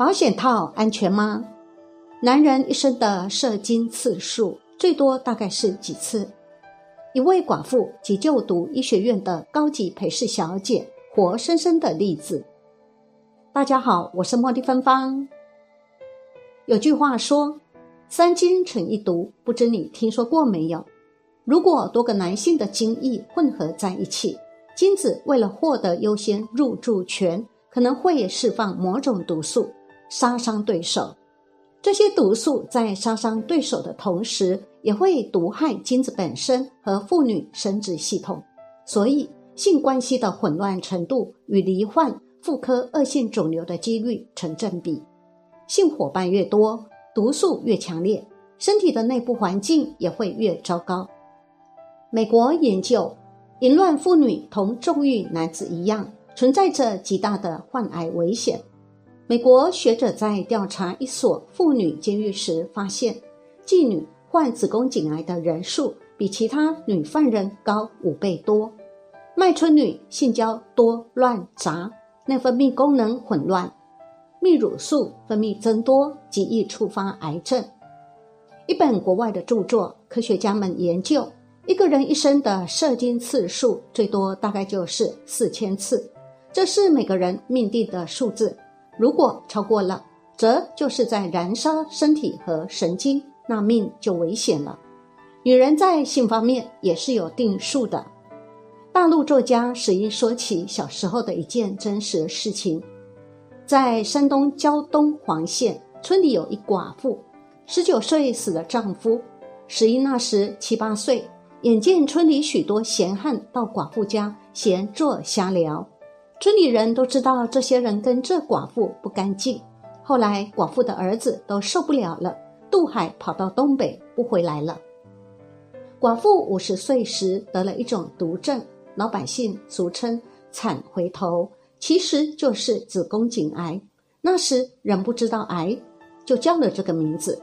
保险套安全吗？男人一生的射精次数最多大概是几次？一位寡妇及就读医学院的高级陪侍小姐，活生生的例子。大家好，我是茉莉芬芳。有句话说：“三精成一毒”，不知你听说过没有？如果多个男性的精液混合在一起，精子为了获得优先入住权，可能会释放某种毒素。杀伤对手，这些毒素在杀伤对手的同时，也会毒害精子本身和妇女生殖系统。所以，性关系的混乱程度与罹患妇科恶性肿瘤的几率成正比。性伙伴越多，毒素越强烈，身体的内部环境也会越糟糕。美国研究，淫乱妇女同纵欲男子一样，存在着极大的患癌危险。美国学者在调查一所妇女监狱时发现，妓女患子宫颈癌的人数比其他女犯人高五倍多。卖春女性交多乱杂，内分泌功能混乱，泌乳素分泌增多，极易触发癌症。一本国外的著作，科学家们研究，一个人一生的射精次数最多大概就是四千次，这是每个人命定的数字。如果超过了，则就是在燃烧身体和神经，那命就危险了。女人在性方面也是有定数的。大陆作家史一说起小时候的一件真实事情，在山东胶东黄县村里有一寡妇，十九岁死了丈夫。史一那时七八岁，眼见村里许多闲汉到寡妇家闲坐瞎聊。村里人都知道这些人跟这寡妇不干净。后来寡妇的儿子都受不了了，渡海跑到东北不回来了。寡妇五十岁时得了一种毒症，老百姓俗称“惨回头”，其实就是子宫颈癌。那时人不知道癌，就叫了这个名字。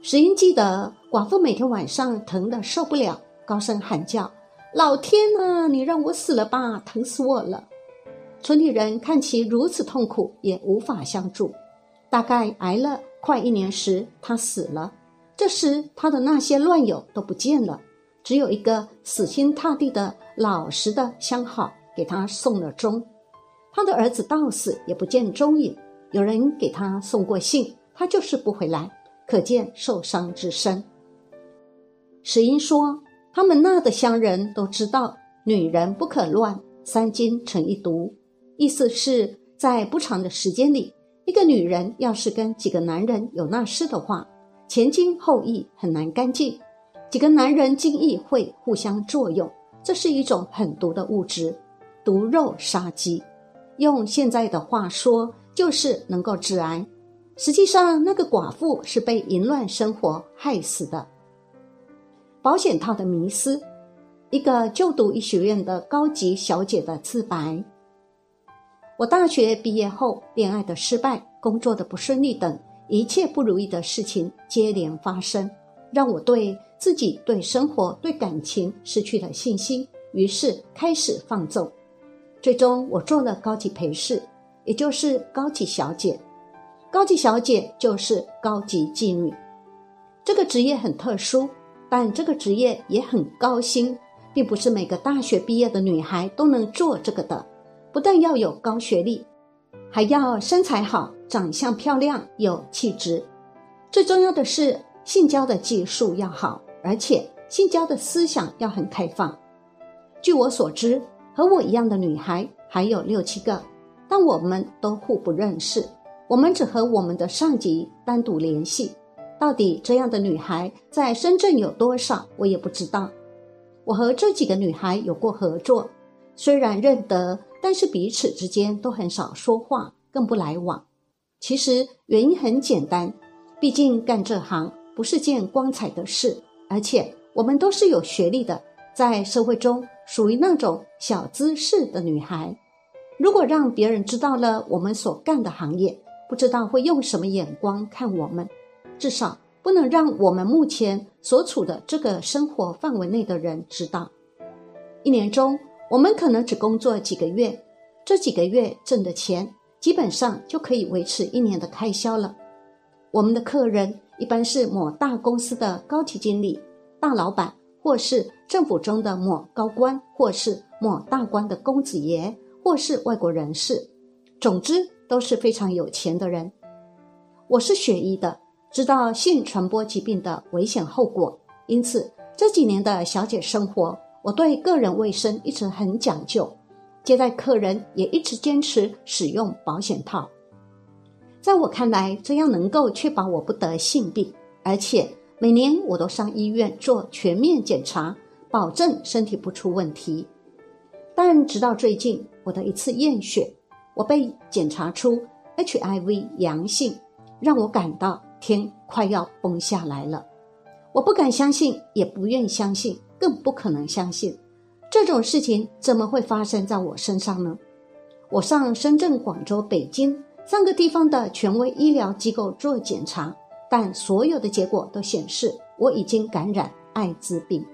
石英记得寡妇每天晚上疼得受不了，高声喊叫：“老天啊，你让我死了吧，疼死我了！”村里人看其如此痛苦，也无法相助。大概挨了快一年时，他死了。这时，他的那些乱友都不见了，只有一个死心塌地的老实的相好给他送了终。他的儿子到死也不见踪影。有人给他送过信，他就是不回来，可见受伤之深。石英说：“他们那的乡人都知道，女人不可乱，三金成一毒。”意思是在不长的时间里，一个女人要是跟几个男人有那事的话，前精后液很难干净。几个男人精液会互相作用，这是一种很毒的物质，毒肉杀鸡。用现在的话说，就是能够致癌。实际上，那个寡妇是被淫乱生活害死的。保险套的迷思，一个就读医学院的高级小姐的自白。我大学毕业后，恋爱的失败、工作的不顺利等一切不如意的事情接连发生，让我对自己、对生活、对感情失去了信心，于是开始放纵。最终，我做了高级陪侍，也就是高级小姐。高级小姐就是高级妓女。这个职业很特殊，但这个职业也很高薪，并不是每个大学毕业的女孩都能做这个的。不但要有高学历，还要身材好、长相漂亮、有气质。最重要的是，性交的技术要好，而且性交的思想要很开放。据我所知，和我一样的女孩还有六七个，但我们都互不认识。我们只和我们的上级单独联系。到底这样的女孩在深圳有多少，我也不知道。我和这几个女孩有过合作，虽然认得。但是彼此之间都很少说话，更不来往。其实原因很简单，毕竟干这行不是件光彩的事，而且我们都是有学历的，在社会中属于那种小资式的女孩。如果让别人知道了我们所干的行业，不知道会用什么眼光看我们，至少不能让我们目前所处的这个生活范围内的人知道。一年中，我们可能只工作几个月，这几个月挣的钱基本上就可以维持一年的开销了。我们的客人一般是某大公司的高级经理、大老板，或是政府中的某高官，或是某大官的公子爷。或是外国人士，总之都是非常有钱的人。我是学医的，知道性传播疾病的危险后果，因此这几年的小姐生活，我对个人卫生一直很讲究，接待客人也一直坚持使用保险套。在我看来，这样能够确保我不得性病，而且每年我都上医院做全面检查，保证身体不出问题。但直到最近。我的一次验血，我被检查出 HIV 阳性，让我感到天快要崩下来了。我不敢相信，也不愿相信，更不可能相信这种事情怎么会发生在我身上呢？我上深圳、广州、北京三个地方的权威医疗机构做检查，但所有的结果都显示我已经感染艾滋病。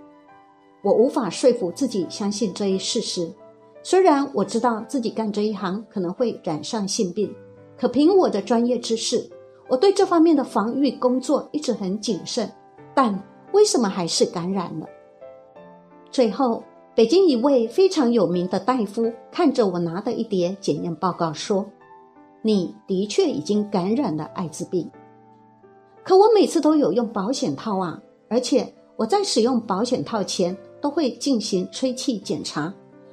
我无法说服自己相信这一事实。虽然我知道自己干这一行可能会染上性病，可凭我的专业知识，我对这方面的防御工作一直很谨慎。但为什么还是感染了？最后，北京一位非常有名的大夫看着我拿的一叠检验报告说：“你的确已经感染了艾滋病。”可我每次都有用保险套啊，而且我在使用保险套前都会进行吹气检查。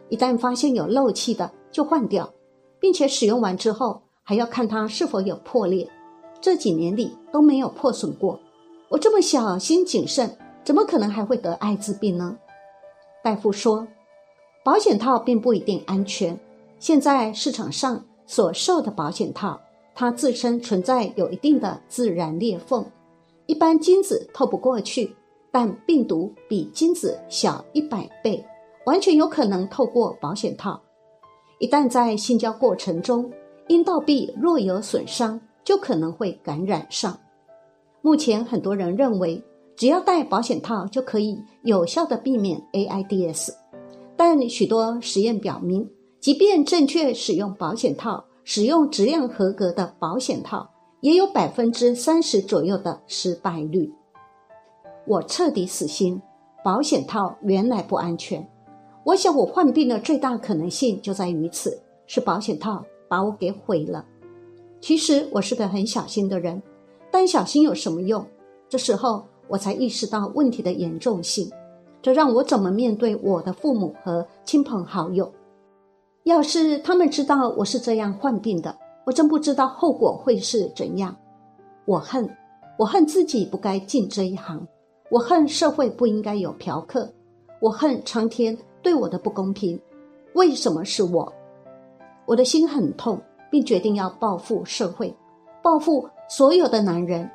一旦发现有漏气的，就换掉，并且使用完之后还要看它是否有破裂。这几年里都没有破损过。我这么小心谨慎，怎么可能还会得艾滋病呢？大夫说，保险套并不一定安全。现在市场上所售的保险套，它自身存在有一定的自然裂缝，一般精子透不过去，但病毒比精子小一百倍。完全有可能透过保险套，一旦在性交过程中阴道壁若有损伤，就可能会感染上。目前很多人认为，只要戴保险套就可以有效的避免 AIDS，但许多实验表明，即便正确使用保险套，使用质量合格的保险套，也有百分之三十左右的失败率。我彻底死心，保险套原来不安全。我想，我患病的最大可能性就在于此，是保险套把我给毁了。其实我是个很小心的人，但小心有什么用？这时候我才意识到问题的严重性，这让我怎么面对我的父母和亲朋好友？要是他们知道我是这样患病的，我真不知道后果会是怎样。我恨，我恨自己不该进这一行，我恨社会不应该有嫖客，我恨苍天。对我的不公平，为什么是我？我的心很痛，并决定要报复社会，报复所有的男人。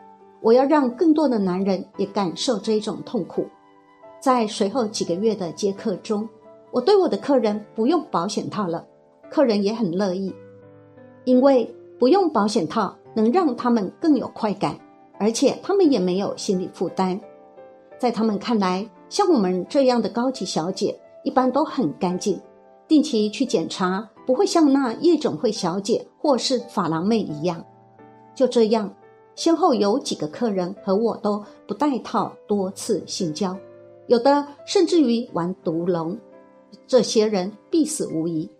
我要让更多的男人也感受这一种痛苦。在随后几个月的接客中，我对我的客人不用保险套了，客人也很乐意，因为不用保险套能让他们更有快感，而且他们也没有心理负担。在他们看来，像我们这样的高级小姐。一般都很干净，定期去检查，不会像那夜总会小姐或是发廊妹一样。就这样，先后有几个客人和我都不带套多次性交，有的甚至于玩毒龙。这些人必死无疑。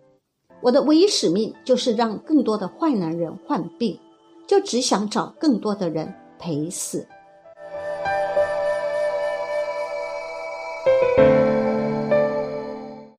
我的唯一使命就是让更多的坏男人患病，就只想找更多的人陪死。